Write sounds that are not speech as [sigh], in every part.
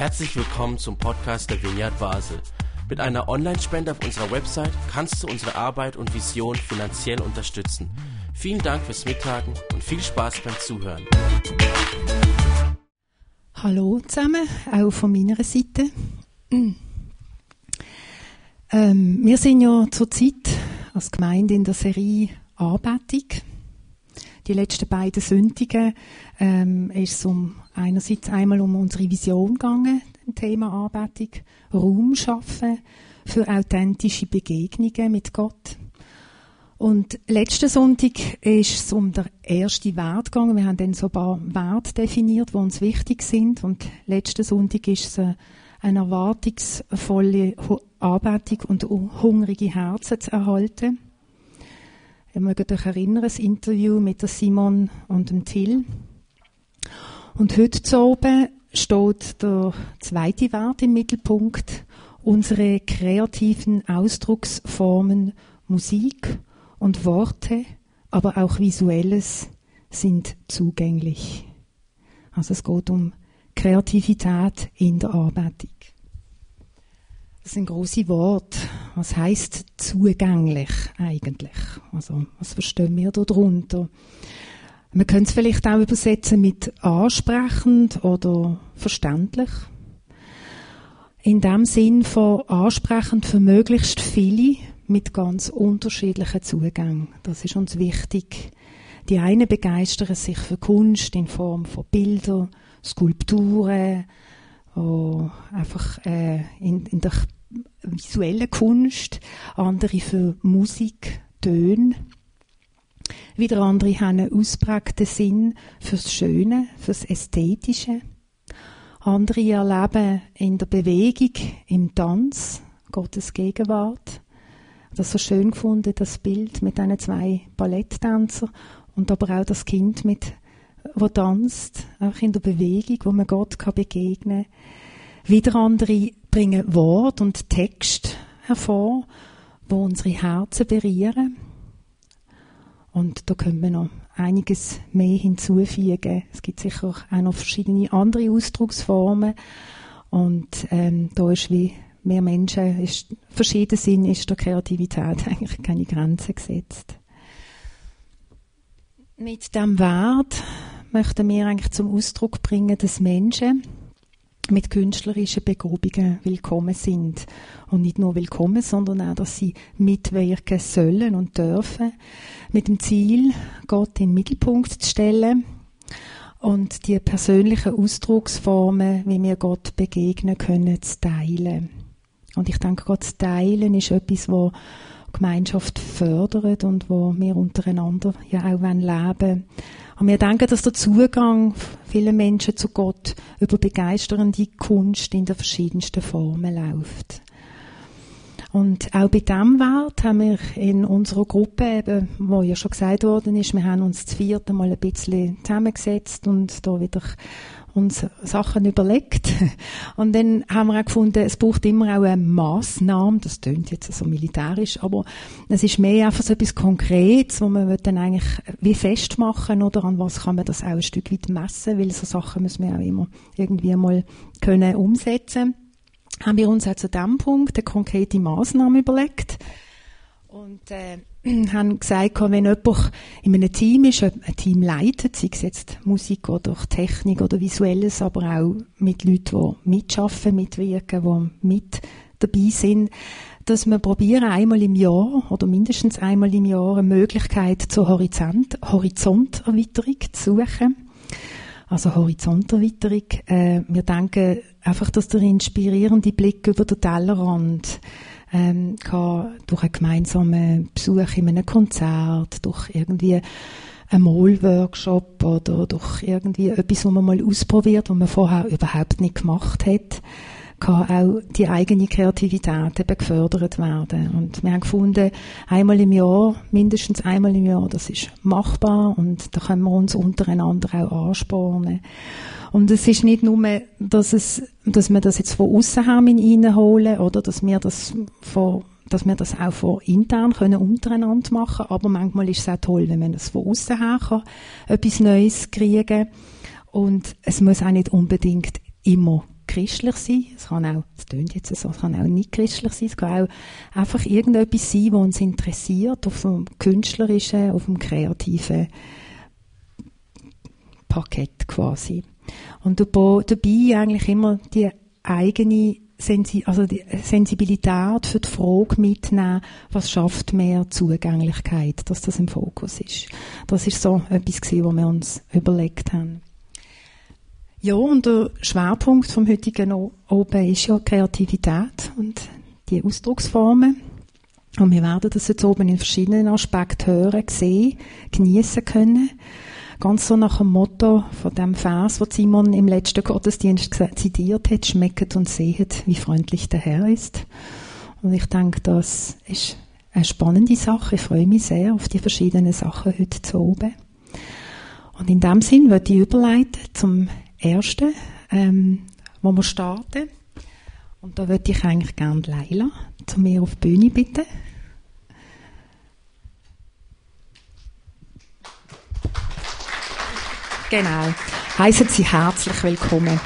Herzlich willkommen zum Podcast der Vineyard Basel. Mit einer Online-Spende auf unserer Website kannst du unsere Arbeit und Vision finanziell unterstützen. Vielen Dank fürs Mittagen und viel Spaß beim Zuhören. Hallo zusammen, auch von meiner Seite. Ähm, wir sind ja zurzeit als Gemeinde in der Serie Anbetung. Die letzten beiden Sündigen ähm, ist es um einerseits einmal um unsere Vision gegangen, Thema Anbetung, Raum schaffen für authentische Begegnungen mit Gott. Und letzten Sonntag ist es um den ersten Wert gegangen. Wir haben dann so ein paar Werte definiert, die uns wichtig sind. Und letzten Sonntag ist es äh, eine erwartungsvolle Anbetung und hungrige Herzen zu erhalten. Ihr mögt euch erinnern, das Interview mit der Simon und dem Till. Und heute oben steht der zweite Wert im Mittelpunkt. Unsere kreativen Ausdrucksformen Musik und Worte, aber auch Visuelles sind zugänglich. Also es geht um Kreativität in der Arbeitung. Das sind große Worte. Was heißt zugänglich eigentlich? Also was verstehen wir darunter? Man könnte es vielleicht auch übersetzen mit ansprechend oder verständlich. In dem Sinn von ansprechend für möglichst viele mit ganz unterschiedlichen Zugängen. Das ist uns wichtig. Die einen begeistern sich für Kunst in Form von Bildern, Skulpturen, einfach äh, in, in der visuellen Kunst, andere für Musik, Töne. Wieder andere haben einen ausprägten Sinn fürs Schöne, fürs Ästhetische. Andere erleben in der Bewegung, im Tanz, Gottes Gegenwart. Das so schön gefunden, das Bild mit diesen zwei Balletttänzern und aber auch das Kind mit, wo tanzt, auch in der Bewegung, wo man Gott kann begegnen. Wieder andere bringen Wort und Text hervor, wo unsere Herzen berühren und da können wir noch einiges mehr hinzufügen. Es gibt sicher auch noch verschiedene andere Ausdrucksformen. Und ähm, da ist wie mehr Menschen, ist, verschieden sind, ist der Kreativität [laughs] eigentlich keine Grenze gesetzt. Mit dem Wert möchten wir eigentlich zum Ausdruck bringen, dass Menschen mit künstlerischen Begabungen willkommen sind. Und nicht nur willkommen, sondern auch, dass sie mitwirken sollen und dürfen, mit dem Ziel, Gott in den Mittelpunkt zu stellen und die persönlichen Ausdrucksformen, wie wir Gott begegnen können, zu teilen. Und ich denke, Gott zu teilen ist etwas, wo Gemeinschaft fördert und wo wir untereinander ja auch leben wollen. Und wir denken, dass der Zugang vieler Menschen zu Gott über begeisternde Kunst in den verschiedensten Formen läuft. Und auch bei diesem Wert haben wir in unserer Gruppe, eben, wo ja schon gesagt worden ist, wir haben uns das vierte Mal ein bisschen zusammengesetzt und da wieder uns Sachen überlegt. [laughs] Und dann haben wir auch gefunden, es braucht immer auch eine Massnahme. Das klingt jetzt so militärisch, aber es ist mehr einfach so etwas Konkretes, wo man dann eigentlich wie festmachen oder an was kann man das auch ein Stück weit messen, weil so Sachen müssen wir auch immer irgendwie mal können umsetzen. Haben wir uns auch zu dem Punkt eine konkrete Maßnahme überlegt und äh, [clears throat] haben gesagt, wenn jemand in einem Team ist, ein Team leitet, sei es jetzt Musik oder Technik oder Visuelles, aber auch mit Leuten, die mitschaffen, mitwirken, die mit dabei sind, dass wir probieren, einmal im Jahr oder mindestens einmal im Jahr eine Möglichkeit zur Horizont, Horizonterweiterung zu suchen. Also Horizonterweiterung. Äh, wir denken einfach, dass der inspirierende Blick über den Tellerrand ähm, kann durch einen gemeinsamen Besuch in einem Konzert, durch irgendwie einen Malworkshop oder durch irgendwie etwas, was man mal ausprobiert, was man vorher überhaupt nicht gemacht hat, kann auch die eigene Kreativität eben gefördert werden. Und wir haben gefunden, einmal im Jahr, mindestens einmal im Jahr, das ist machbar und da können wir uns untereinander auch anspornen. Und es ist nicht nur, dass, es, dass wir das jetzt von außen haben reinholen oder dass wir das von dass wir das auch von intern können untereinander machen, aber manchmal ist es auch toll, wenn man das von außen her kann, etwas Neues kriegen und es muss auch nicht unbedingt immer christlich sein, es kann auch, es klingt jetzt so, es kann auch nicht christlich sein, es kann auch einfach irgendetwas sein, was uns interessiert, auf dem künstlerischen, auf dem kreativen Parkett quasi. Und dabei eigentlich immer die eigene Sensi also die Sensibilität für die Frage mitnehmen, was schafft mehr Zugänglichkeit, dass das im Fokus ist. Das ist so etwas gewesen, was wir uns überlegt haben. Ja, und der Schwerpunkt vom heutigen Oben ist ja Kreativität und die Ausdrucksformen. Und wir werden das jetzt oben in verschiedenen Aspekten hören, sehen, genießen können. Ganz so nach dem Motto von dem Vers, wo Simon im letzten Gottesdienst zitiert hat, schmecket und sehet, wie freundlich der Herr ist. Und ich denke, das ist eine spannende Sache. Ich freue mich sehr auf die verschiedenen Sachen heute zu oben. Und in dem Sinn würde ich überleiten zum ersten, ähm, wo wir starten. Und da würde ich eigentlich gerne Leila zu mir auf die Bühne bitten. Genau. Heißen Sie herzlich willkommen.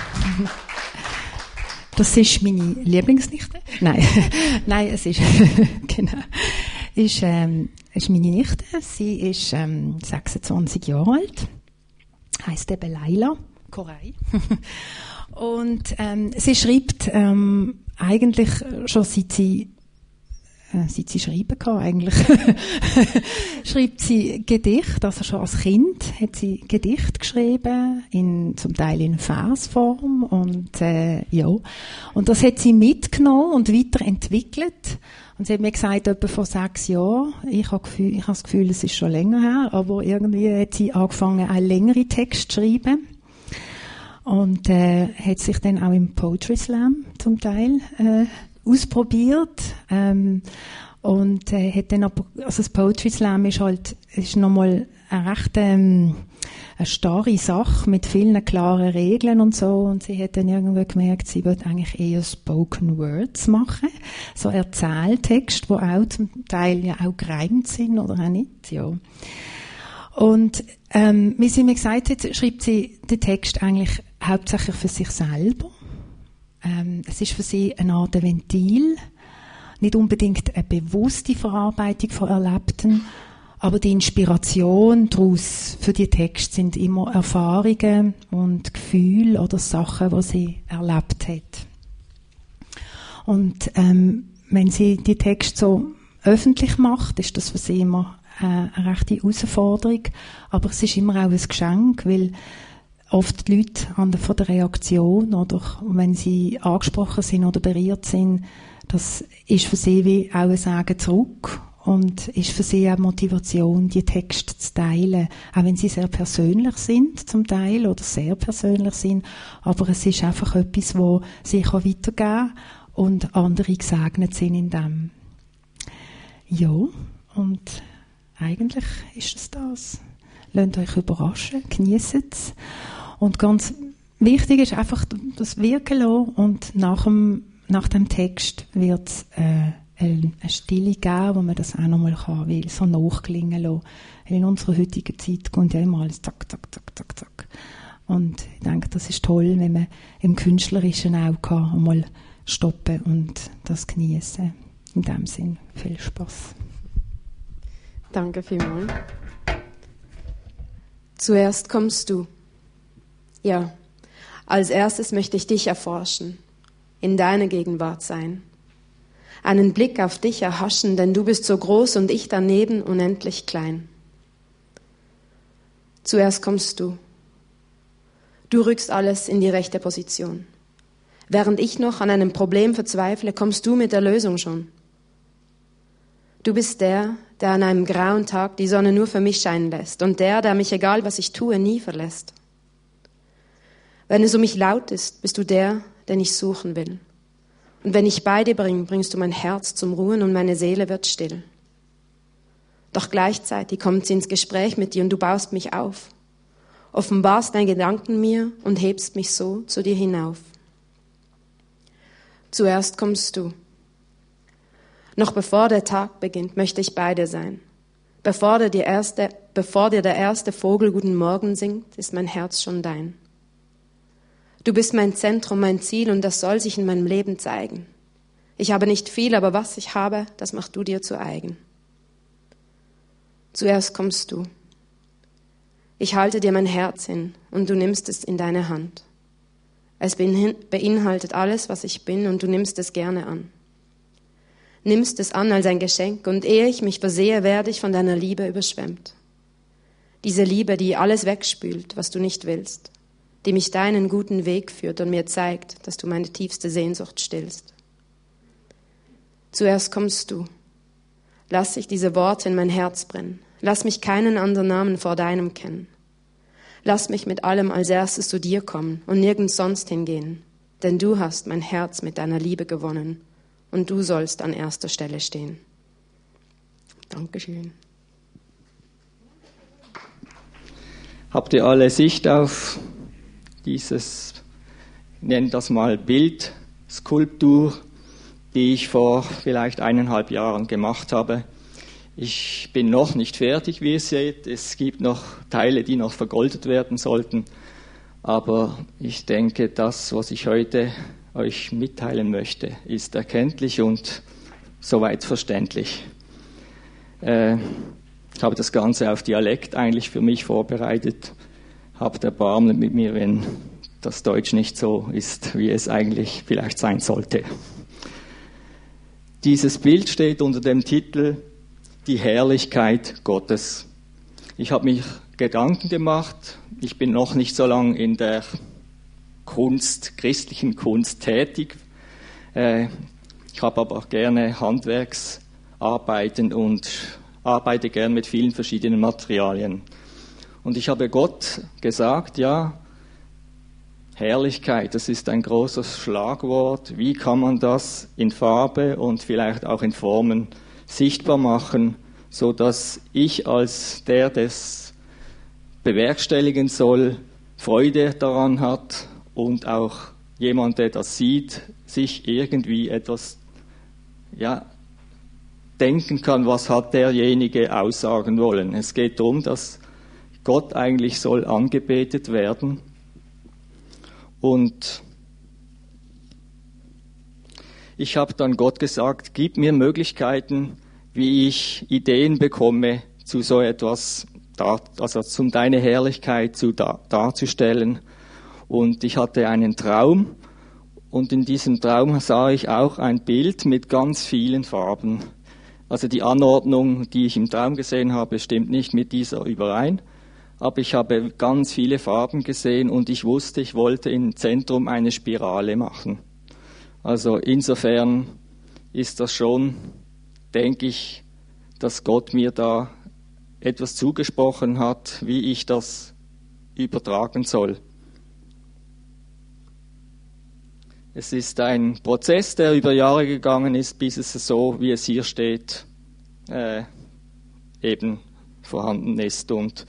Das ist meine Lieblingsnichte. Nein, [laughs] nein, es ist [laughs] genau. Ist, ähm, ist meine Nichte. Sie ist ähm, 26 Jahre alt. Heißt eben Laila Korei. [laughs] Und ähm, sie schreibt ähm, eigentlich schon seit sie äh, seit sie schreiben kann eigentlich, [laughs] schreibt sie Gedicht, also schon als Kind hat sie Gedicht geschrieben, in, zum Teil in Versform und äh, ja, und das hat sie mitgenommen und weiterentwickelt. Und sie hat mir gesagt, etwa vor sechs Jahren, ich habe, ich habe das Gefühl, es ist schon länger her, aber irgendwie hat sie angefangen, einen längeren Text zu schreiben und äh, hat sich dann auch im Poetry Slam zum Teil äh, ausprobiert. Ähm, und äh, hat dann aber, also das Poetry Slam ist halt, ist nochmal eine recht ähm, eine starre Sache mit vielen klaren Regeln und so. Und sie hat dann irgendwie gemerkt, sie wird eigentlich eher Spoken Words machen. So Erzähltext, wo auch zum Teil ja auch gereimt sind oder auch nicht, ja. Und ähm, wie sie mir gesagt hat, schreibt sie den Text eigentlich hauptsächlich für sich selber. Ähm, es ist für sie eine Art Ventil, nicht unbedingt eine bewusste Verarbeitung von Erlebten, aber die Inspiration daraus für die Texte sind immer Erfahrungen und Gefühle oder Sachen, die sie erlebt hat. Und ähm, wenn sie die Texte so öffentlich macht, ist das für sie immer äh, eine rechte Herausforderung, aber es ist immer auch ein Geschenk, weil oft die Leute an der, von der Reaktion oder wenn sie angesprochen sind oder berührt sind, das ist für sie wie auch ein Sagen zurück und ist für sie auch Motivation, die Texte zu teilen, auch wenn sie sehr persönlich sind zum Teil oder sehr persönlich sind, aber es ist einfach etwas, wo sie kann weitergeben und andere gesegnet sind in dem. Ja, und eigentlich ist es das. Lasst euch überraschen, genießt es. Und ganz wichtig ist einfach das Wirken lassen und nach dem, nach dem Text wird es äh, eine Stille geben, wo man das auch nochmal kann, weil so nachklingen lassen. In unserer heutigen Zeit kommt ja immer alles zack, zack, zack, zack, zack. Und ich denke, das ist toll, wenn man im Künstlerischen auch kann, mal stoppen und das genießen. In dem Sinn, viel Spaß. Danke vielmals. Zuerst kommst du. Ja, als erstes möchte ich dich erforschen, in deine Gegenwart sein, einen Blick auf dich erhaschen, denn du bist so groß und ich daneben unendlich klein. Zuerst kommst du. Du rückst alles in die rechte Position. Während ich noch an einem Problem verzweifle, kommst du mit der Lösung schon. Du bist der, der an einem grauen Tag die Sonne nur für mich scheinen lässt und der, der mich, egal was ich tue, nie verlässt. Wenn es um mich laut ist, bist du der, den ich suchen will. Und wenn ich bei dir bringe, bringst du mein Herz zum Ruhen und meine Seele wird still. Doch gleichzeitig kommt sie ins Gespräch mit dir und du baust mich auf, offenbarst deine Gedanken mir und hebst mich so zu dir hinauf. Zuerst kommst du, noch bevor der Tag beginnt, möchte ich bei dir sein. Bevor dir, erste, bevor dir der erste Vogel guten Morgen singt, ist mein Herz schon dein. Du bist mein Zentrum, mein Ziel und das soll sich in meinem Leben zeigen. Ich habe nicht viel, aber was ich habe, das machst du dir zu eigen. Zuerst kommst du. Ich halte dir mein Herz hin und du nimmst es in deine Hand. Es beinhaltet alles, was ich bin und du nimmst es gerne an. Nimmst es an als ein Geschenk und ehe ich mich versehe, werde ich von deiner Liebe überschwemmt. Diese Liebe, die alles wegspült, was du nicht willst, die mich deinen guten Weg führt und mir zeigt, dass du meine tiefste Sehnsucht stillst. Zuerst kommst du. Lass ich diese Worte in mein Herz brennen. Lass mich keinen anderen Namen vor deinem kennen. Lass mich mit allem als erstes zu dir kommen und nirgends sonst hingehen, denn du hast mein Herz mit deiner Liebe gewonnen und du sollst an erster Stelle stehen. Dankeschön. Habt ihr alle Sicht auf dieses, nennen das mal Bild, Skulptur, die ich vor vielleicht eineinhalb Jahren gemacht habe? Ich bin noch nicht fertig, wie ihr seht. Es gibt noch Teile, die noch vergoldet werden sollten. Aber ich denke, das, was ich heute euch mitteilen möchte, ist erkenntlich und soweit verständlich. Äh, ich habe das Ganze auf Dialekt eigentlich für mich vorbereitet. Habt Erbarmen mit mir, wenn das Deutsch nicht so ist, wie es eigentlich vielleicht sein sollte. Dieses Bild steht unter dem Titel die Herrlichkeit Gottes. Ich habe mich Gedanken gemacht. Ich bin noch nicht so lange in der Kunst, christlichen Kunst tätig. Äh, ich habe aber gerne Handwerksarbeiten und arbeite gern mit vielen verschiedenen Materialien. Und ich habe Gott gesagt, ja, Herrlichkeit, das ist ein großes Schlagwort. Wie kann man das in Farbe und vielleicht auch in Formen sichtbar machen, so dass ich als der, das bewerkstelligen soll, Freude daran hat und auch jemand, der das sieht, sich irgendwie etwas ja, denken kann, was hat derjenige aussagen wollen. Es geht darum, dass Gott eigentlich soll angebetet werden und ich habe dann Gott gesagt, gib mir Möglichkeiten, wie ich Ideen bekomme, zu so etwas, also zum deine Herrlichkeit zu darzustellen. Und ich hatte einen Traum und in diesem Traum sah ich auch ein Bild mit ganz vielen Farben. Also die Anordnung, die ich im Traum gesehen habe, stimmt nicht mit dieser überein, aber ich habe ganz viele Farben gesehen und ich wusste, ich wollte im Zentrum eine Spirale machen. Also insofern ist das schon, denke ich, dass Gott mir da etwas zugesprochen hat, wie ich das übertragen soll. Es ist ein Prozess, der über Jahre gegangen ist, bis es so, wie es hier steht, äh, eben vorhanden ist. Und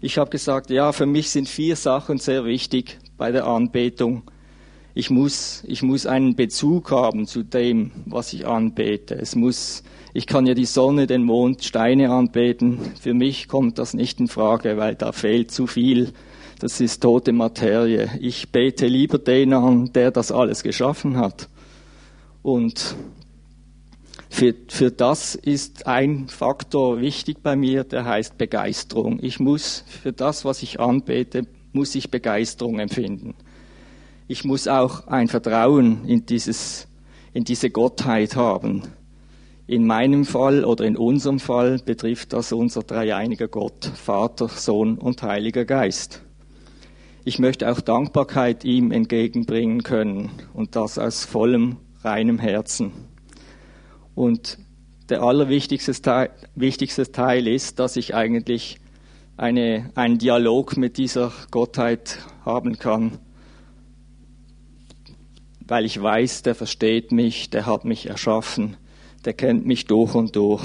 ich habe gesagt, ja, für mich sind vier Sachen sehr wichtig bei der Anbetung ich muss, ich muss einen Bezug haben zu dem, was ich anbete. Es muss, ich kann ja die Sonne, den Mond, Steine anbeten. Für mich kommt das nicht in Frage, weil da fehlt zu viel. Das ist tote Materie. Ich bete lieber den an, der das alles geschaffen hat. Und für, für das ist ein Faktor wichtig bei mir, der heißt Begeisterung. Ich muss für das, was ich anbete, muss ich Begeisterung empfinden ich muss auch ein Vertrauen in, dieses, in diese Gottheit haben. In meinem Fall oder in unserem Fall betrifft das unser dreieiniger Gott, Vater, Sohn und Heiliger Geist. Ich möchte auch Dankbarkeit ihm entgegenbringen können und das aus vollem, reinem Herzen. Und der allerwichtigste Teil, wichtigste Teil ist, dass ich eigentlich eine, einen Dialog mit dieser Gottheit haben kann weil ich weiß, der versteht mich, der hat mich erschaffen, der kennt mich durch und durch.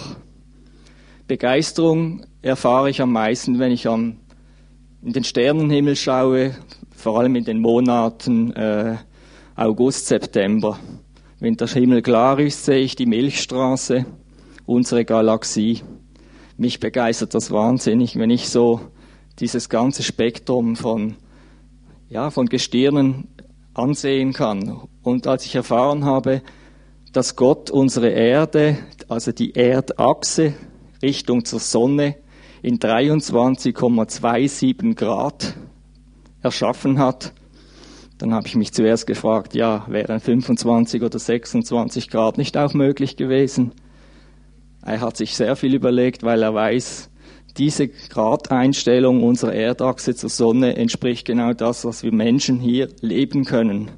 Begeisterung erfahre ich am meisten, wenn ich am, in den Sternenhimmel schaue, vor allem in den Monaten äh, August, September. Wenn der Himmel klar ist, sehe ich die Milchstraße, unsere Galaxie. Mich begeistert das wahnsinnig, wenn ich so dieses ganze Spektrum von, ja, von Gestirnen ansehen kann. Und als ich erfahren habe, dass Gott unsere Erde, also die Erdachse Richtung zur Sonne in 23,27 Grad erschaffen hat, dann habe ich mich zuerst gefragt, ja, wären 25 oder 26 Grad nicht auch möglich gewesen? Er hat sich sehr viel überlegt, weil er weiß, diese Gradeinstellung unserer Erdachse zur Sonne entspricht genau das, was wir Menschen hier leben können.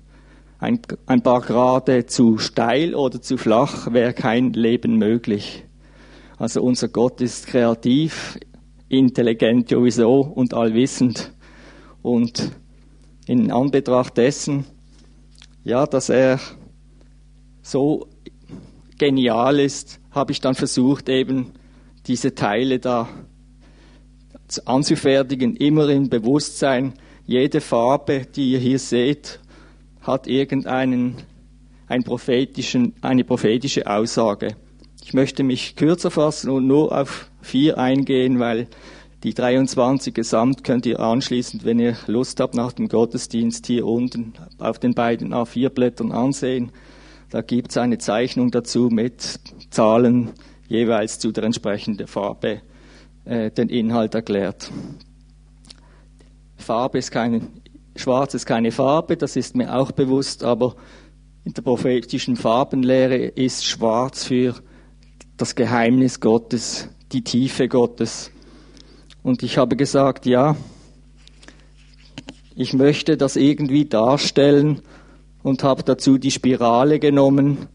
Ein, ein paar Grade zu steil oder zu flach wäre kein Leben möglich. Also unser Gott ist kreativ, intelligent sowieso und allwissend. Und in Anbetracht dessen, ja, dass er so genial ist, habe ich dann versucht, eben diese Teile da anzufertigen, immer im Bewusstsein, jede Farbe, die ihr hier seht, hat irgendeinen einen prophetischen, eine prophetische Aussage. Ich möchte mich kürzer fassen und nur auf vier eingehen, weil die 23 gesamt könnt ihr anschließend, wenn ihr Lust habt, nach dem Gottesdienst hier unten auf den beiden A4-Blättern ansehen. Da gibt es eine Zeichnung dazu mit Zahlen jeweils zu der entsprechenden Farbe äh, den Inhalt erklärt. Farbe ist keine, Schwarz ist keine Farbe, das ist mir auch bewusst, aber in der prophetischen Farbenlehre ist Schwarz für das Geheimnis Gottes, die Tiefe Gottes. Und ich habe gesagt, ja, ich möchte das irgendwie darstellen und habe dazu die Spirale genommen.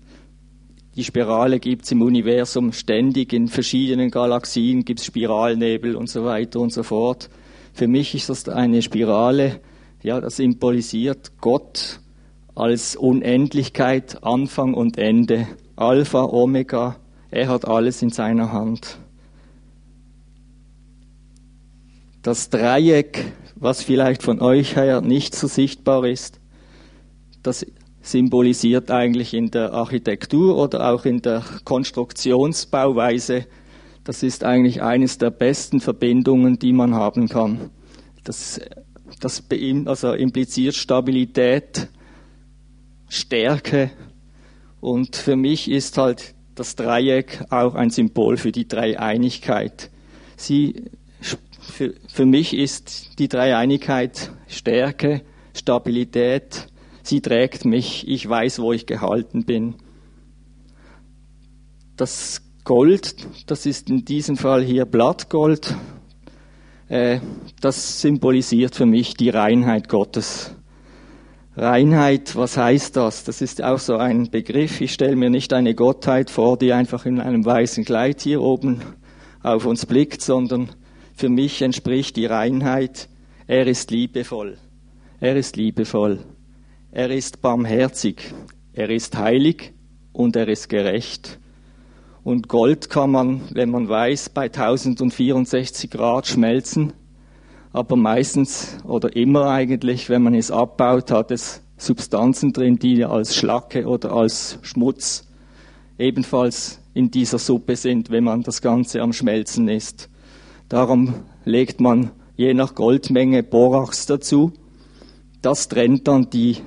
Die Spirale gibt es im Universum ständig, in verschiedenen Galaxien gibt es Spiralnebel und so weiter und so fort. Für mich ist das eine Spirale, ja, das symbolisiert Gott als Unendlichkeit, Anfang und Ende, Alpha, Omega, er hat alles in seiner Hand. Das Dreieck, was vielleicht von euch her nicht so sichtbar ist, das symbolisiert eigentlich in der Architektur oder auch in der Konstruktionsbauweise, das ist eigentlich eines der besten Verbindungen, die man haben kann. Das, das also impliziert Stabilität, Stärke und für mich ist halt das Dreieck auch ein Symbol für die Dreieinigkeit. Sie für, für mich ist die Dreieinigkeit Stärke, Stabilität. Sie trägt mich. Ich weiß, wo ich gehalten bin. Das Gold, das ist in diesem Fall hier Blattgold. Äh, das symbolisiert für mich die Reinheit Gottes. Reinheit, was heißt das? Das ist auch so ein Begriff. Ich stelle mir nicht eine Gottheit vor, die einfach in einem weißen Kleid hier oben auf uns blickt, sondern für mich entspricht die Reinheit, er ist liebevoll. Er ist liebevoll. Er ist barmherzig. Er ist heilig und er ist gerecht. Und Gold kann man, wenn man weiß, bei 1064 Grad schmelzen. Aber meistens oder immer eigentlich, wenn man es abbaut, hat es Substanzen drin, die als Schlacke oder als Schmutz ebenfalls in dieser Suppe sind, wenn man das Ganze am Schmelzen ist. Darum legt man je nach Goldmenge Borax dazu. Das trennt dann die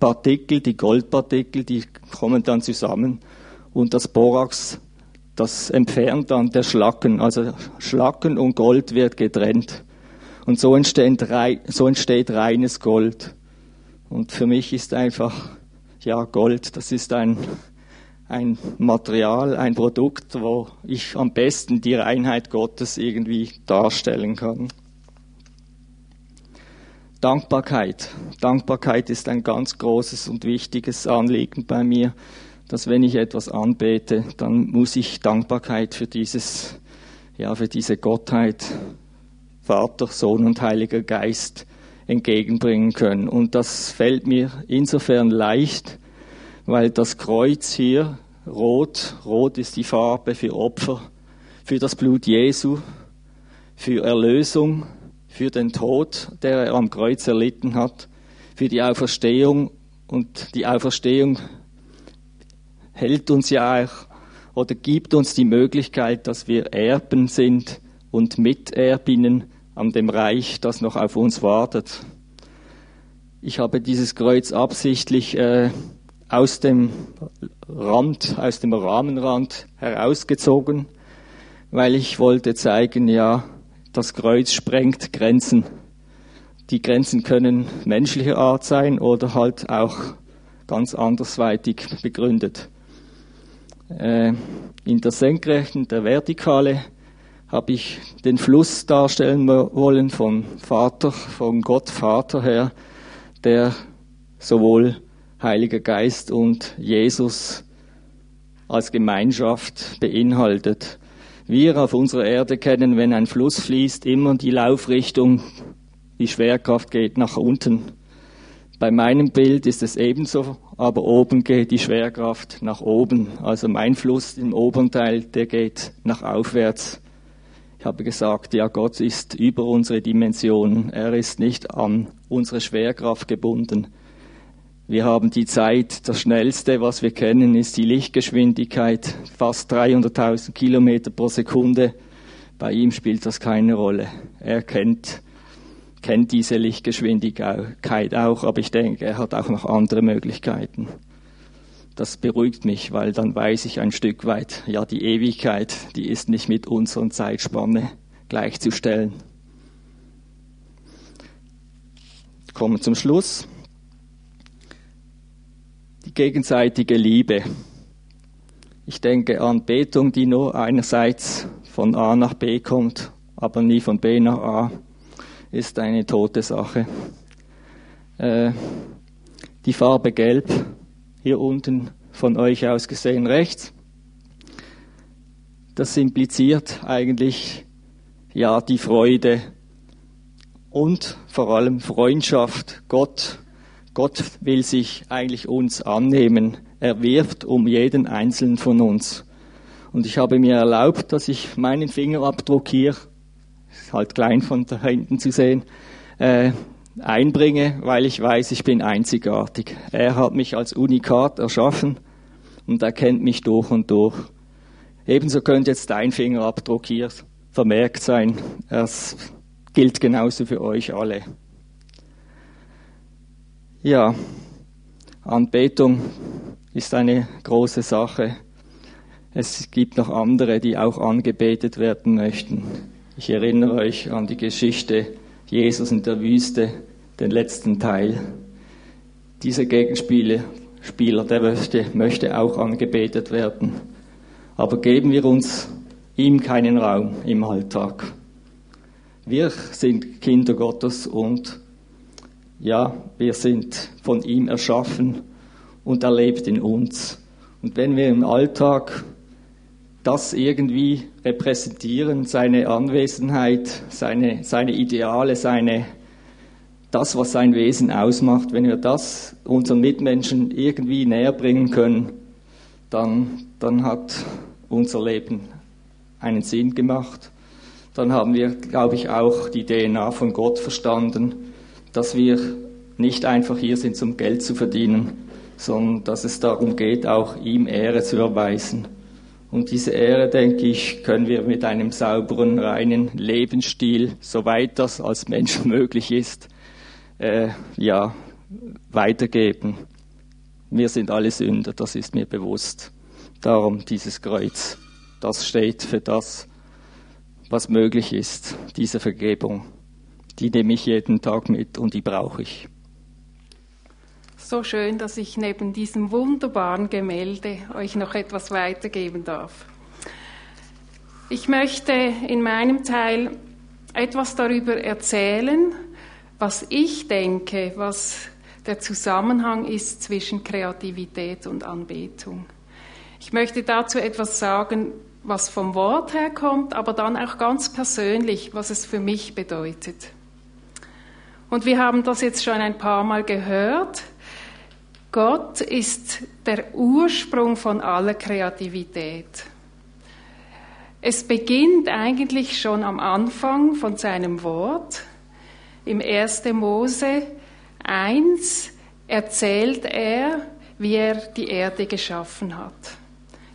Partikel, die Goldpartikel, die kommen dann zusammen und das Borax, das entfernt dann der Schlacken. Also Schlacken und Gold wird getrennt. Und so entsteht, so entsteht reines Gold. Und für mich ist einfach, ja, Gold, das ist ein ein Material, ein Produkt, wo ich am besten die Reinheit Gottes irgendwie darstellen kann. Dankbarkeit. Dankbarkeit ist ein ganz großes und wichtiges Anliegen bei mir, dass wenn ich etwas anbete, dann muss ich Dankbarkeit für dieses, ja, für diese Gottheit, Vater, Sohn und Heiliger Geist entgegenbringen können. Und das fällt mir insofern leicht, weil das Kreuz hier rot, rot ist die Farbe für Opfer, für das Blut Jesu, für Erlösung, für den Tod, der er am Kreuz erlitten hat, für die Auferstehung und die Auferstehung hält uns ja auch oder gibt uns die Möglichkeit, dass wir Erben sind und Miterbinnen an dem Reich, das noch auf uns wartet. Ich habe dieses Kreuz absichtlich äh, aus dem Rand, aus dem Rahmenrand herausgezogen, weil ich wollte zeigen, ja, das Kreuz sprengt Grenzen. Die Grenzen können menschlicher Art sein oder halt auch ganz andersweitig begründet. Äh, in der Senkrechten, der Vertikale, habe ich den Fluss darstellen wollen von Vater, von Gott Vater her, der sowohl Heiliger Geist und Jesus als Gemeinschaft beinhaltet. Wir auf unserer Erde kennen, wenn ein Fluss fließt, immer die Laufrichtung, die Schwerkraft geht nach unten. Bei meinem Bild ist es ebenso, aber oben geht die Schwerkraft nach oben. Also mein Fluss im oberen Teil, der geht nach aufwärts. Ich habe gesagt, ja, Gott ist über unsere Dimension. Er ist nicht an unsere Schwerkraft gebunden. Wir haben die Zeit, das Schnellste, was wir kennen, ist die Lichtgeschwindigkeit, fast 300.000 Kilometer pro Sekunde. Bei ihm spielt das keine Rolle. Er kennt, kennt diese Lichtgeschwindigkeit auch, aber ich denke, er hat auch noch andere Möglichkeiten das beruhigt mich, weil dann weiß ich ein Stück weit, ja, die Ewigkeit, die ist nicht mit unserer Zeitspanne gleichzustellen. Kommen zum Schluss. Die gegenseitige Liebe. Ich denke an Betung, die nur einerseits von A nach B kommt, aber nie von B nach A, ist eine tote Sache. Äh, die Farbe Gelb hier unten von euch aus gesehen rechts. Das impliziert eigentlich ja die Freude und vor allem Freundschaft. Gott, Gott will sich eigentlich uns annehmen. Er wirft um jeden einzelnen von uns. Und ich habe mir erlaubt, dass ich meinen Fingerabdruck hier, ist halt klein von da hinten zu sehen, äh, einbringe, weil ich weiß, ich bin einzigartig. Er hat mich als Unikat erschaffen und er kennt mich durch und durch. Ebenso könnte jetzt dein Fingerabdruck hier vermerkt sein. Es gilt genauso für euch alle. Ja, Anbetung ist eine große Sache. Es gibt noch andere, die auch angebetet werden möchten. Ich erinnere euch an die Geschichte Jesus in der Wüste, den letzten Teil. Dieser Gegenspieler, Spieler, der möchte, möchte auch angebetet werden. Aber geben wir uns ihm keinen Raum im Alltag. Wir sind Kinder Gottes und ja, wir sind von ihm erschaffen und er lebt in uns. Und wenn wir im Alltag das irgendwie repräsentieren, seine Anwesenheit, seine, seine Ideale, seine, das, was sein Wesen ausmacht, wenn wir das unseren Mitmenschen irgendwie näher bringen können, dann, dann hat unser Leben einen Sinn gemacht. Dann haben wir, glaube ich, auch die DNA von Gott verstanden, dass wir nicht einfach hier sind, um Geld zu verdienen, sondern dass es darum geht, auch ihm Ehre zu erweisen. Und diese Ehre, denke ich, können wir mit einem sauberen, reinen Lebensstil, soweit das als Mensch [laughs] möglich ist, äh, ja, weitergeben. Wir sind alle Sünder, das ist mir bewusst. Darum dieses Kreuz. Das steht für das, was möglich ist, diese Vergebung. Die nehme ich jeden Tag mit und die brauche ich so schön, dass ich neben diesem wunderbaren Gemälde euch noch etwas weitergeben darf. Ich möchte in meinem Teil etwas darüber erzählen, was ich denke, was der Zusammenhang ist zwischen Kreativität und Anbetung. Ich möchte dazu etwas sagen, was vom Wort her kommt, aber dann auch ganz persönlich, was es für mich bedeutet. Und wir haben das jetzt schon ein paar Mal gehört. Gott ist der Ursprung von aller Kreativität. Es beginnt eigentlich schon am Anfang von seinem Wort. Im 1. Mose 1 erzählt er, wie er die Erde geschaffen hat.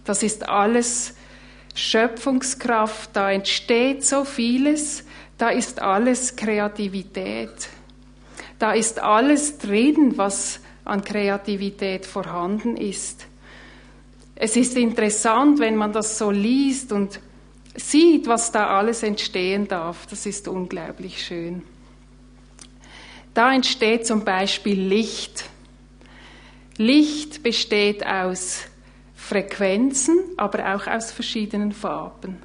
Das ist alles Schöpfungskraft, da entsteht so vieles, da ist alles Kreativität. Da ist alles drin, was an Kreativität vorhanden ist. Es ist interessant, wenn man das so liest und sieht, was da alles entstehen darf. Das ist unglaublich schön. Da entsteht zum Beispiel Licht. Licht besteht aus Frequenzen, aber auch aus verschiedenen Farben.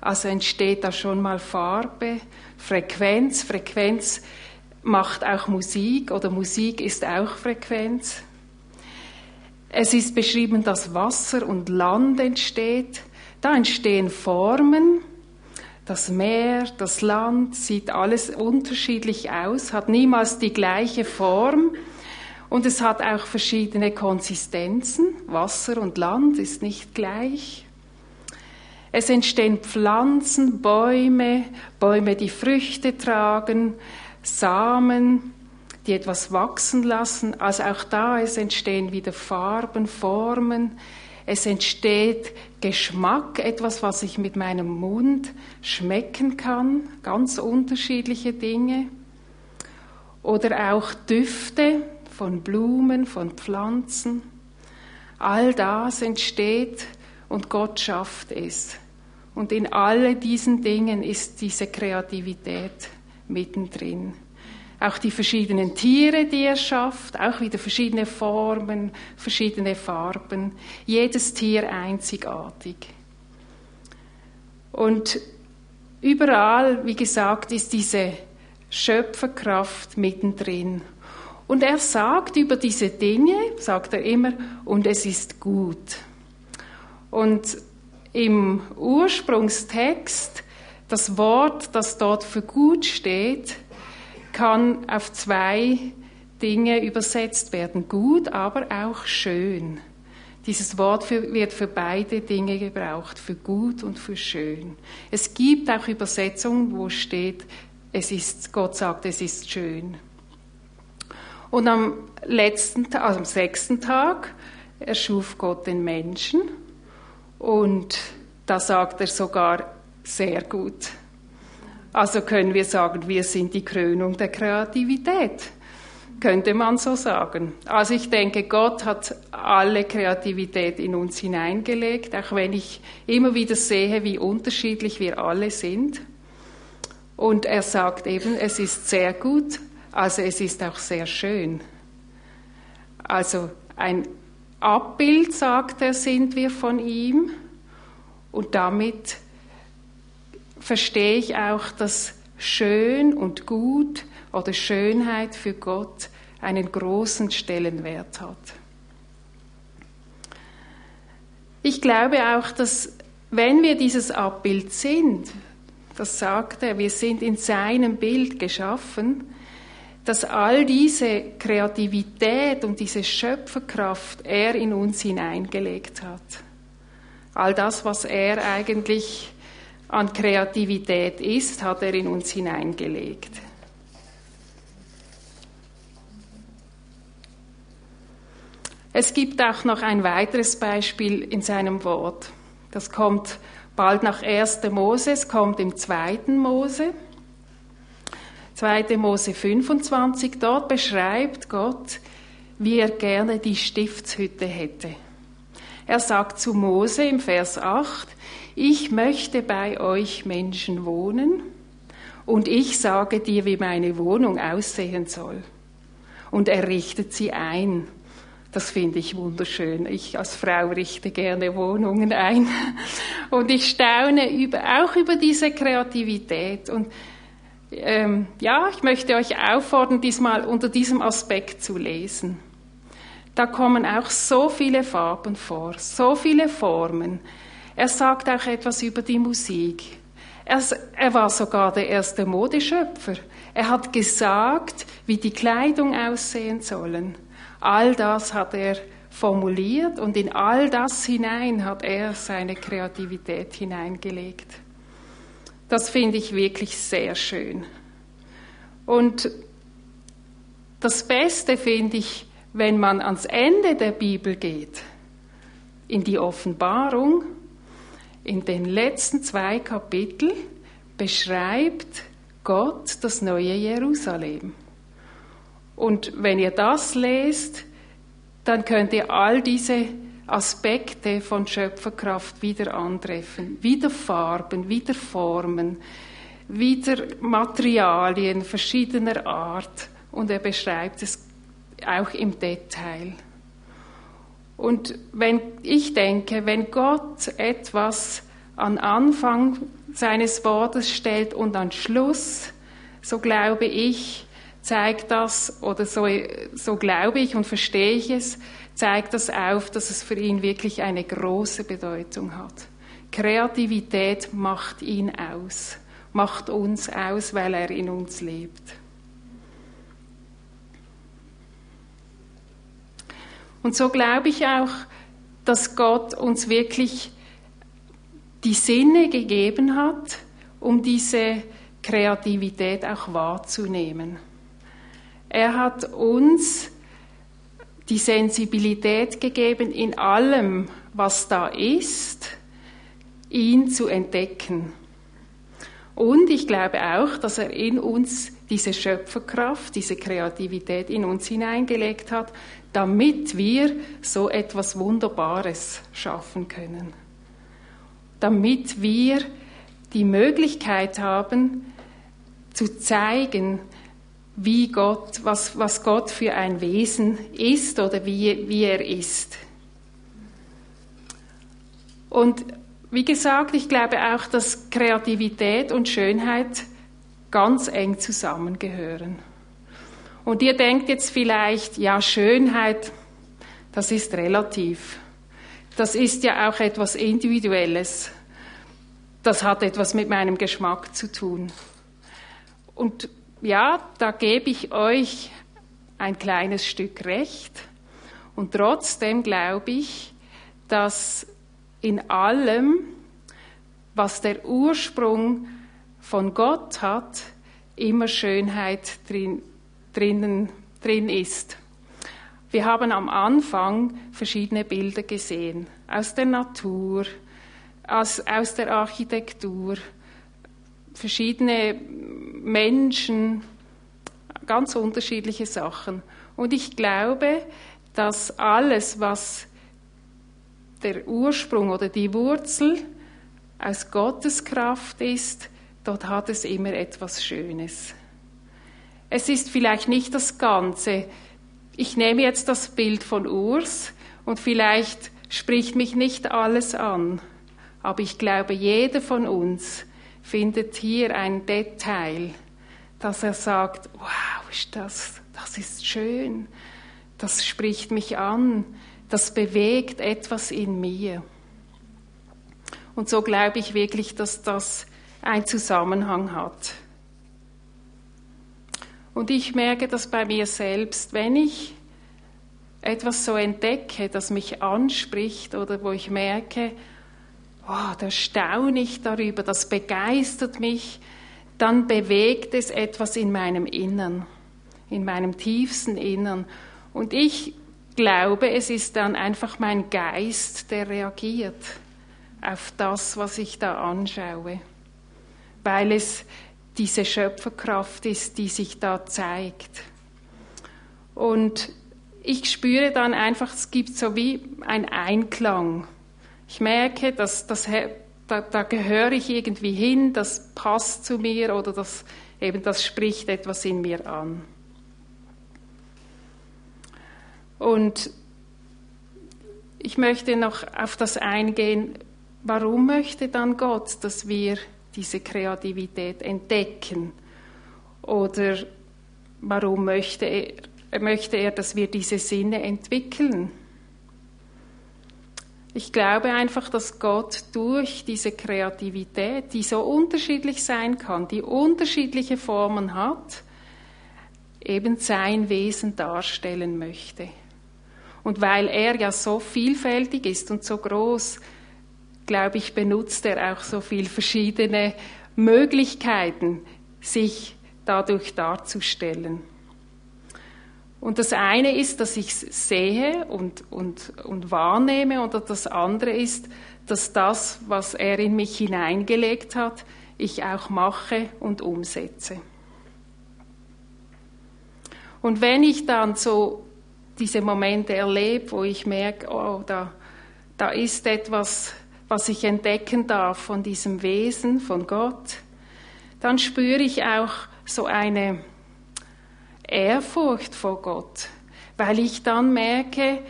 Also entsteht da schon mal Farbe, Frequenz. Frequenz macht auch Musik oder Musik ist auch Frequenz. Es ist beschrieben, dass Wasser und Land entsteht. Da entstehen Formen. Das Meer, das Land sieht alles unterschiedlich aus, hat niemals die gleiche Form und es hat auch verschiedene Konsistenzen. Wasser und Land ist nicht gleich. Es entstehen Pflanzen, Bäume, Bäume, die Früchte tragen, Samen, die etwas wachsen lassen. Also auch da, es entstehen wieder Farben, Formen. Es entsteht Geschmack, etwas, was ich mit meinem Mund schmecken kann, ganz unterschiedliche Dinge. Oder auch Düfte von Blumen, von Pflanzen. All das entsteht und Gott schafft es. Und in all diesen Dingen ist diese Kreativität mittendrin. Auch die verschiedenen Tiere, die er schafft, auch wieder verschiedene Formen, verschiedene Farben, jedes Tier einzigartig. Und überall, wie gesagt, ist diese Schöpferkraft mittendrin. Und er sagt über diese Dinge, sagt er immer, und es ist gut. Und im Ursprungstext das Wort, das dort für gut steht, kann auf zwei Dinge übersetzt werden. Gut, aber auch schön. Dieses Wort für, wird für beide Dinge gebraucht, für gut und für schön. Es gibt auch Übersetzungen, wo steht, es ist, Gott sagt, es ist schön. Und am letzten, also am sechsten Tag erschuf Gott den Menschen und da sagt er sogar sehr gut. Also können wir sagen, wir sind die Krönung der Kreativität. Könnte man so sagen. Also ich denke, Gott hat alle Kreativität in uns hineingelegt, auch wenn ich immer wieder sehe, wie unterschiedlich wir alle sind. Und er sagt eben, es ist sehr gut, also es ist auch sehr schön. Also ein Abbild, sagt er, sind wir von ihm. Und damit verstehe ich auch, dass schön und gut oder Schönheit für Gott einen großen Stellenwert hat. Ich glaube auch, dass wenn wir dieses Abbild sind, das sagt er, wir sind in seinem Bild geschaffen, dass all diese Kreativität und diese Schöpferkraft er in uns hineingelegt hat. All das, was er eigentlich an Kreativität ist, hat er in uns hineingelegt. Es gibt auch noch ein weiteres Beispiel in seinem Wort. Das kommt bald nach 1. Mose, es kommt im 2. Mose. 2. Mose 25, dort beschreibt Gott, wie er gerne die Stiftshütte hätte. Er sagt zu Mose im Vers 8, ich möchte bei euch Menschen wohnen und ich sage dir, wie meine Wohnung aussehen soll. Und er richtet sie ein. Das finde ich wunderschön. Ich als Frau richte gerne Wohnungen ein. Und ich staune über, auch über diese Kreativität. Und ähm, ja, ich möchte euch auffordern, diesmal unter diesem Aspekt zu lesen. Da kommen auch so viele Farben vor, so viele Formen. Er sagt auch etwas über die Musik. Er, er, war sogar der erste Modeschöpfer. Er hat gesagt, wie die Kleidung aussehen sollen. All das hat er formuliert und in all das hinein hat er seine Kreativität hineingelegt. Das finde ich wirklich sehr schön. Und das Beste finde ich, wenn man ans Ende der Bibel geht, in die Offenbarung, in den letzten zwei Kapiteln beschreibt Gott das neue Jerusalem. Und wenn ihr das lest, dann könnt ihr all diese Aspekte von Schöpferkraft wieder antreffen. Wieder Farben, wieder Formen, wieder Materialien verschiedener Art. Und er beschreibt es auch im Detail. Und wenn ich denke, wenn Gott etwas an Anfang seines Wortes stellt und an Schluss, so glaube ich, zeigt das, oder so, so glaube ich und verstehe ich es, zeigt das auf, dass es für ihn wirklich eine große Bedeutung hat. Kreativität macht ihn aus, macht uns aus, weil er in uns lebt. Und so glaube ich auch, dass Gott uns wirklich die Sinne gegeben hat, um diese Kreativität auch wahrzunehmen. Er hat uns die Sensibilität gegeben, in allem, was da ist, ihn zu entdecken. Und ich glaube auch, dass er in uns diese Schöpferkraft, diese Kreativität in uns hineingelegt hat, damit wir so etwas Wunderbares schaffen können. Damit wir die Möglichkeit haben, zu zeigen, wie Gott, was, was Gott für ein Wesen ist oder wie, wie er ist. Und wie gesagt, ich glaube auch, dass Kreativität und Schönheit ganz eng zusammengehören. Und ihr denkt jetzt vielleicht, ja, Schönheit, das ist relativ. Das ist ja auch etwas Individuelles. Das hat etwas mit meinem Geschmack zu tun. Und ja, da gebe ich euch ein kleines Stück recht. Und trotzdem glaube ich, dass in allem, was der Ursprung von Gott hat, immer Schönheit drin, drinnen, drin ist. Wir haben am Anfang verschiedene Bilder gesehen, aus der Natur, aus, aus der Architektur, verschiedene Menschen, ganz unterschiedliche Sachen. Und ich glaube, dass alles, was der Ursprung oder die Wurzel aus Gottes Kraft ist, dort hat es immer etwas Schönes. Es ist vielleicht nicht das Ganze. Ich nehme jetzt das Bild von Urs und vielleicht spricht mich nicht alles an, aber ich glaube, jeder von uns findet hier ein Detail, dass er sagt, wow, ist das, das ist schön, das spricht mich an, das bewegt etwas in mir. Und so glaube ich wirklich, dass das einen Zusammenhang hat. Und ich merke das bei mir selbst, wenn ich etwas so entdecke, das mich anspricht oder wo ich merke, oh, da staune ich darüber, das begeistert mich, dann bewegt es etwas in meinem Innern, in meinem tiefsten Innern. Und ich glaube, es ist dann einfach mein Geist, der reagiert auf das, was ich da anschaue, weil es diese Schöpferkraft ist, die sich da zeigt. Und ich spüre dann einfach, es gibt so wie ein Einklang ich merke, dass, dass, da, da gehöre ich irgendwie hin, das passt zu mir oder das, eben das spricht etwas in mir an. Und ich möchte noch auf das eingehen, warum möchte dann Gott, dass wir diese Kreativität entdecken? Oder warum möchte er, möchte er dass wir diese Sinne entwickeln? Ich glaube einfach, dass Gott durch diese Kreativität, die so unterschiedlich sein kann, die unterschiedliche Formen hat, eben sein Wesen darstellen möchte. Und weil er ja so vielfältig ist und so groß, glaube ich, benutzt er auch so viele verschiedene Möglichkeiten, sich dadurch darzustellen. Und das eine ist, dass ich es sehe und, und, und wahrnehme, und das andere ist, dass das, was er in mich hineingelegt hat, ich auch mache und umsetze. Und wenn ich dann so diese Momente erlebe, wo ich merke, oh, da, da ist etwas, was ich entdecken darf von diesem Wesen, von Gott, dann spüre ich auch so eine Ehrfurcht vor Gott, weil ich dann merke,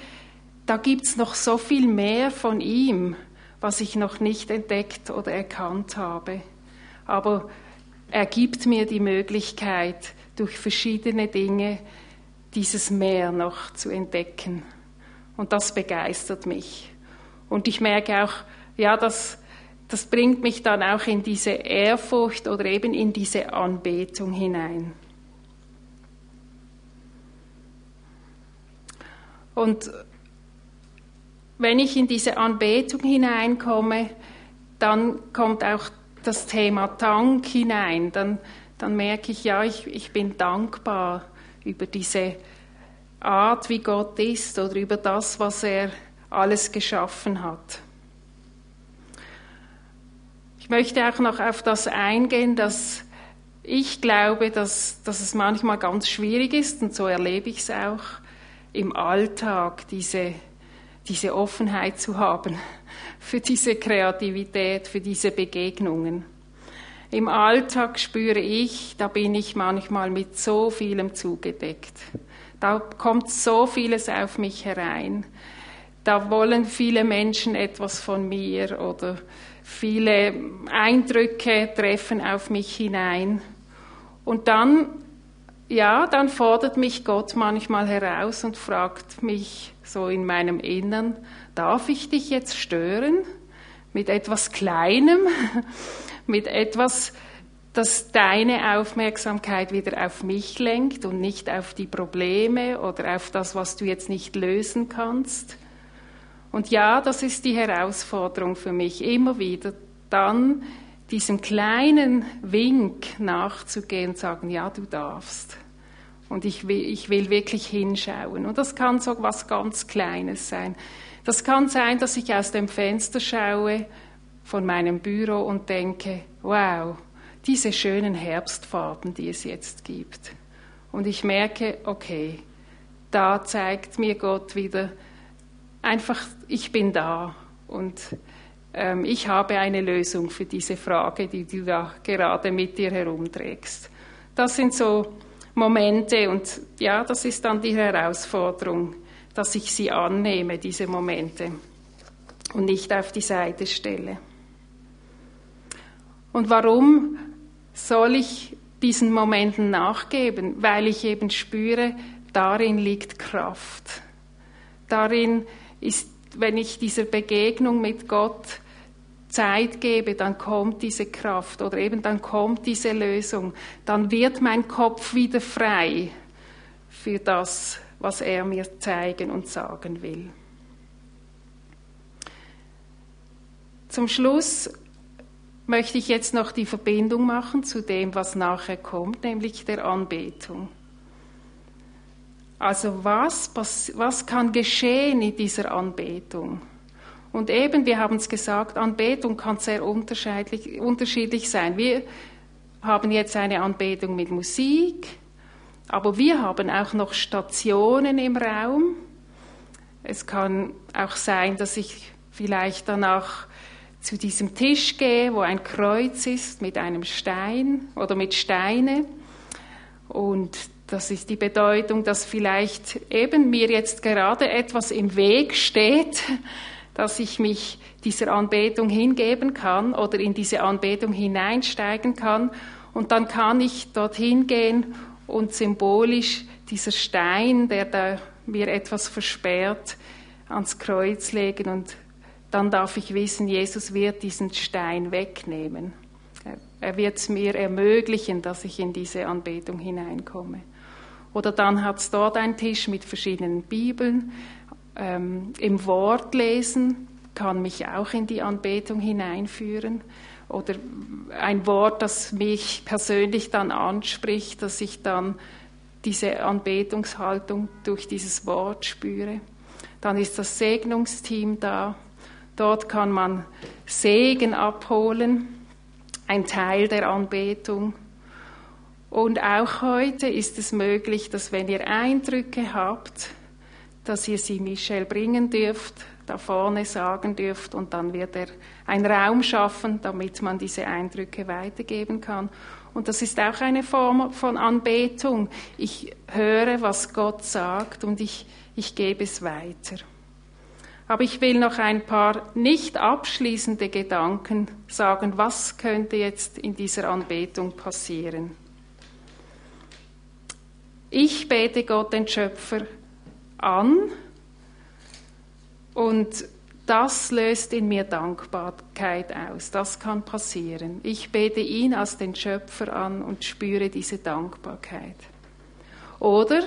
da gibt es noch so viel mehr von ihm, was ich noch nicht entdeckt oder erkannt habe. Aber er gibt mir die Möglichkeit, durch verschiedene Dinge dieses Meer noch zu entdecken. Und das begeistert mich. Und ich merke auch, ja, das, das bringt mich dann auch in diese Ehrfurcht oder eben in diese Anbetung hinein. Und wenn ich in diese Anbetung hineinkomme, dann kommt auch das Thema Dank hinein. Dann, dann merke ich, ja, ich, ich bin dankbar über diese Art, wie Gott ist oder über das, was er alles geschaffen hat. Ich möchte auch noch auf das eingehen, dass ich glaube, dass, dass es manchmal ganz schwierig ist, und so erlebe ich es auch, im Alltag diese, diese Offenheit zu haben [laughs] für diese Kreativität, für diese Begegnungen. Im Alltag spüre ich, da bin ich manchmal mit so vielem zugedeckt. Da kommt so vieles auf mich herein. Da wollen viele Menschen etwas von mir oder viele Eindrücke treffen auf mich hinein. Und dann, ja, dann fordert mich Gott manchmal heraus und fragt mich so in meinem Innern, darf ich dich jetzt stören mit etwas Kleinem? [laughs] mit etwas, das deine Aufmerksamkeit wieder auf mich lenkt und nicht auf die Probleme oder auf das, was du jetzt nicht lösen kannst. Und ja, das ist die Herausforderung für mich, immer wieder dann diesem kleinen Wink nachzugehen und sagen, ja, du darfst. Und ich will, ich will wirklich hinschauen. Und das kann so was ganz Kleines sein. Das kann sein, dass ich aus dem Fenster schaue von meinem Büro und denke, wow, diese schönen Herbstfarben, die es jetzt gibt. Und ich merke, okay, da zeigt mir Gott wieder einfach, ich bin da und ähm, ich habe eine Lösung für diese Frage, die du da gerade mit dir herumträgst. Das sind so Momente und ja, das ist dann die Herausforderung, dass ich sie annehme, diese Momente, und nicht auf die Seite stelle. Und warum soll ich diesen Momenten nachgeben? Weil ich eben spüre, darin liegt Kraft. Darin ist, wenn ich dieser Begegnung mit Gott Zeit gebe, dann kommt diese Kraft oder eben dann kommt diese Lösung. Dann wird mein Kopf wieder frei für das, was er mir zeigen und sagen will. Zum Schluss möchte ich jetzt noch die Verbindung machen zu dem, was nachher kommt, nämlich der Anbetung. Also was, was, kann geschehen in dieser Anbetung? Und eben, wir haben es gesagt, Anbetung kann sehr unterschiedlich, unterschiedlich sein. Wir haben jetzt eine Anbetung mit Musik, aber wir haben auch noch Stationen im Raum. Es kann auch sein, dass ich vielleicht danach zu diesem Tisch gehe, wo ein Kreuz ist mit einem Stein oder mit Steine. Und das ist die Bedeutung, dass vielleicht eben mir jetzt gerade etwas im Weg steht, dass ich mich dieser Anbetung hingeben kann oder in diese Anbetung hineinsteigen kann. Und dann kann ich dorthin gehen und symbolisch dieser Stein, der da mir etwas versperrt, ans Kreuz legen und dann darf ich wissen, Jesus wird diesen Stein wegnehmen. Er wird es mir ermöglichen, dass ich in diese Anbetung hineinkomme. Oder dann hat es dort einen Tisch mit verschiedenen Bibeln. Ähm, Im Wort lesen kann mich auch in die Anbetung hineinführen. Oder ein Wort, das mich persönlich dann anspricht, dass ich dann diese Anbetungshaltung durch dieses Wort spüre. Dann ist das Segnungsteam da. Dort kann man Segen abholen, ein Teil der Anbetung. Und auch heute ist es möglich, dass wenn ihr Eindrücke habt, dass ihr sie Michel bringen dürft, da vorne sagen dürft und dann wird er einen Raum schaffen, damit man diese Eindrücke weitergeben kann. Und das ist auch eine Form von Anbetung. Ich höre, was Gott sagt und ich, ich gebe es weiter. Aber ich will noch ein paar nicht abschließende Gedanken sagen, was könnte jetzt in dieser Anbetung passieren. Ich bete Gott, den Schöpfer, an und das löst in mir Dankbarkeit aus. Das kann passieren. Ich bete ihn als den Schöpfer an und spüre diese Dankbarkeit. Oder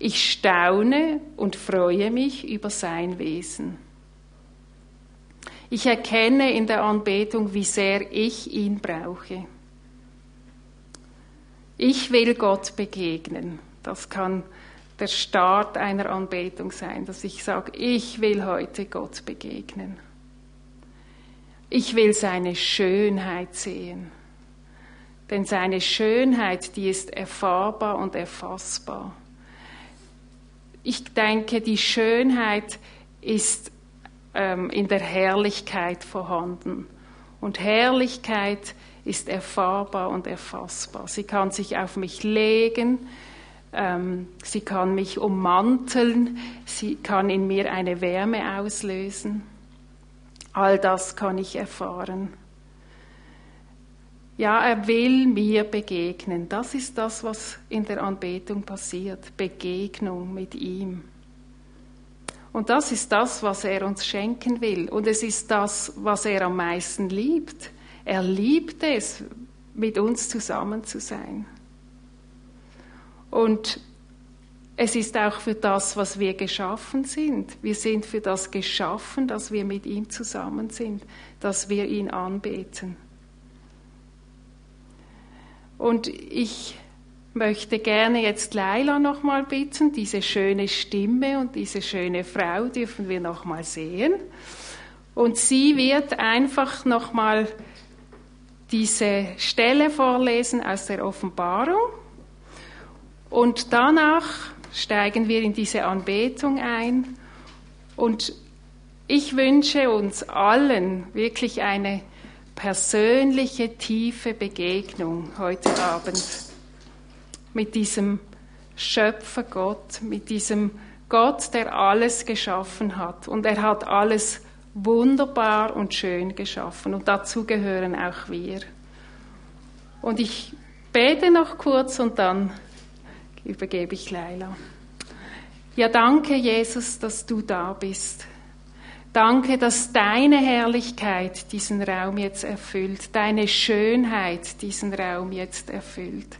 ich staune und freue mich über sein Wesen. Ich erkenne in der Anbetung, wie sehr ich ihn brauche. Ich will Gott begegnen. Das kann der Start einer Anbetung sein, dass ich sage, ich will heute Gott begegnen. Ich will seine Schönheit sehen. Denn seine Schönheit, die ist erfahrbar und erfassbar. Ich denke, die Schönheit ist ähm, in der Herrlichkeit vorhanden. Und Herrlichkeit ist erfahrbar und erfassbar. Sie kann sich auf mich legen, sie kann mich ummanteln, sie kann in mir eine Wärme auslösen. All das kann ich erfahren. Ja, er will mir begegnen. Das ist das, was in der Anbetung passiert. Begegnung mit ihm. Und das ist das, was er uns schenken will. Und es ist das, was er am meisten liebt. Er liebt es, mit uns zusammen zu sein. Und es ist auch für das, was wir geschaffen sind. Wir sind für das geschaffen, dass wir mit ihm zusammen sind, dass wir ihn anbeten. Und ich möchte gerne jetzt Leila noch mal bitten, diese schöne Stimme und diese schöne Frau dürfen wir noch mal sehen. Und sie wird einfach noch mal diese Stelle vorlesen aus der Offenbarung. Und danach steigen wir in diese Anbetung ein. Und ich wünsche uns allen wirklich eine persönliche, tiefe Begegnung heute Abend mit diesem Schöpfer Gott, mit diesem Gott, der alles geschaffen hat. Und er hat alles wunderbar und schön geschaffen. Und dazu gehören auch wir. Und ich bete noch kurz und dann übergebe ich Leila. Ja, danke, Jesus, dass du da bist. Danke, dass deine Herrlichkeit diesen Raum jetzt erfüllt, deine Schönheit diesen Raum jetzt erfüllt.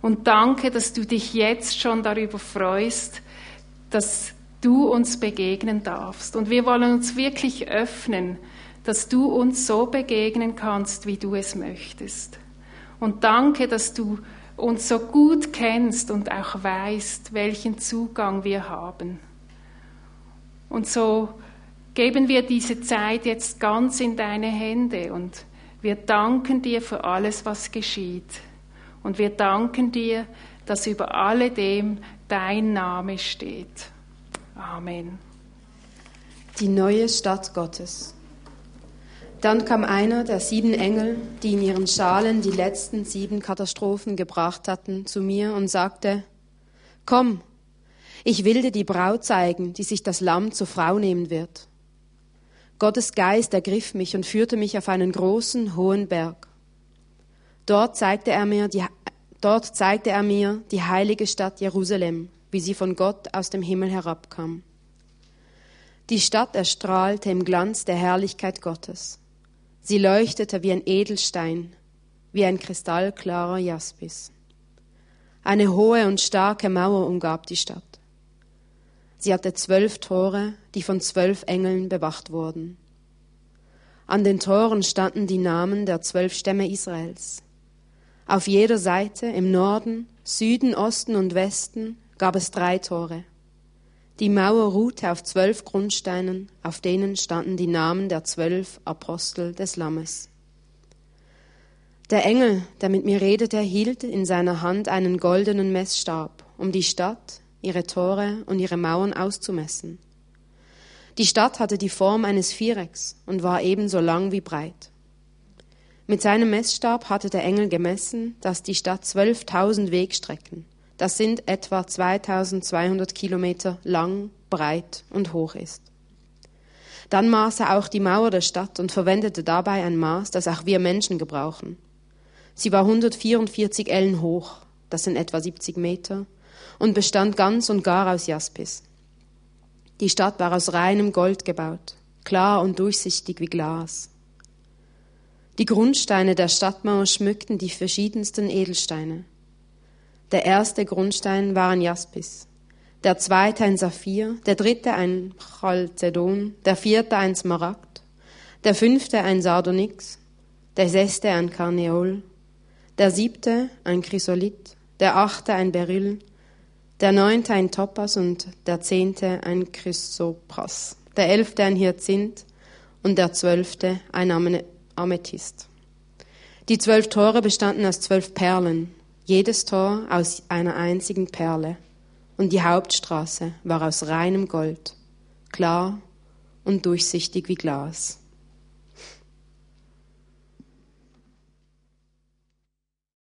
Und danke, dass du dich jetzt schon darüber freust, dass du uns begegnen darfst. Und wir wollen uns wirklich öffnen, dass du uns so begegnen kannst, wie du es möchtest. Und danke, dass du uns so gut kennst und auch weißt, welchen Zugang wir haben. Und so geben wir diese Zeit jetzt ganz in deine Hände und wir danken dir für alles, was geschieht. Und wir danken dir, dass über alledem dein Name steht. Amen. Die neue Stadt Gottes. Dann kam einer der sieben Engel, die in ihren Schalen die letzten sieben Katastrophen gebracht hatten, zu mir und sagte, Komm, ich will dir die Braut zeigen, die sich das Lamm zur Frau nehmen wird. Gottes Geist ergriff mich und führte mich auf einen großen, hohen Berg. Dort zeigte er mir die, dort zeigte er mir die heilige Stadt Jerusalem, wie sie von Gott aus dem Himmel herabkam. Die Stadt erstrahlte im Glanz der Herrlichkeit Gottes. Sie leuchtete wie ein Edelstein, wie ein kristallklarer Jaspis. Eine hohe und starke Mauer umgab die Stadt. Sie hatte zwölf Tore, die von zwölf Engeln bewacht wurden. An den Toren standen die Namen der zwölf Stämme Israels. Auf jeder Seite, im Norden, Süden, Osten und Westen, gab es drei Tore. Die Mauer ruhte auf zwölf Grundsteinen, auf denen standen die Namen der zwölf Apostel des Lammes. Der Engel, der mit mir redete, hielt in seiner Hand einen goldenen Messstab, um die Stadt, ihre Tore und ihre Mauern auszumessen. Die Stadt hatte die Form eines Vierecks und war ebenso lang wie breit. Mit seinem Messstab hatte der Engel gemessen, dass die Stadt 12.000 Wegstrecken, das sind etwa 2200 Kilometer lang, breit und hoch ist. Dann maß er auch die Mauer der Stadt und verwendete dabei ein Maß, das auch wir Menschen gebrauchen. Sie war 144 Ellen hoch, das sind etwa 70 Meter, und bestand ganz und gar aus Jaspis. Die Stadt war aus reinem Gold gebaut, klar und durchsichtig wie Glas. Die Grundsteine der Stadtmauer schmückten die verschiedensten Edelsteine. Der erste Grundstein war ein Jaspis, der zweite ein Saphir, der dritte ein Chalcedon, der vierte ein Smaragd, der fünfte ein Sardonyx, der sechste ein Karneol, der siebte ein Chrysolith, der achte ein Beryl, der neunte ein Topas und der zehnte ein Chrysopras, der elfte ein Hyazinth und der zwölfte ein Amethyst. Die zwölf Tore bestanden aus zwölf Perlen, jedes Tor aus einer einzigen Perle, und die Hauptstraße war aus reinem Gold, klar und durchsichtig wie Glas.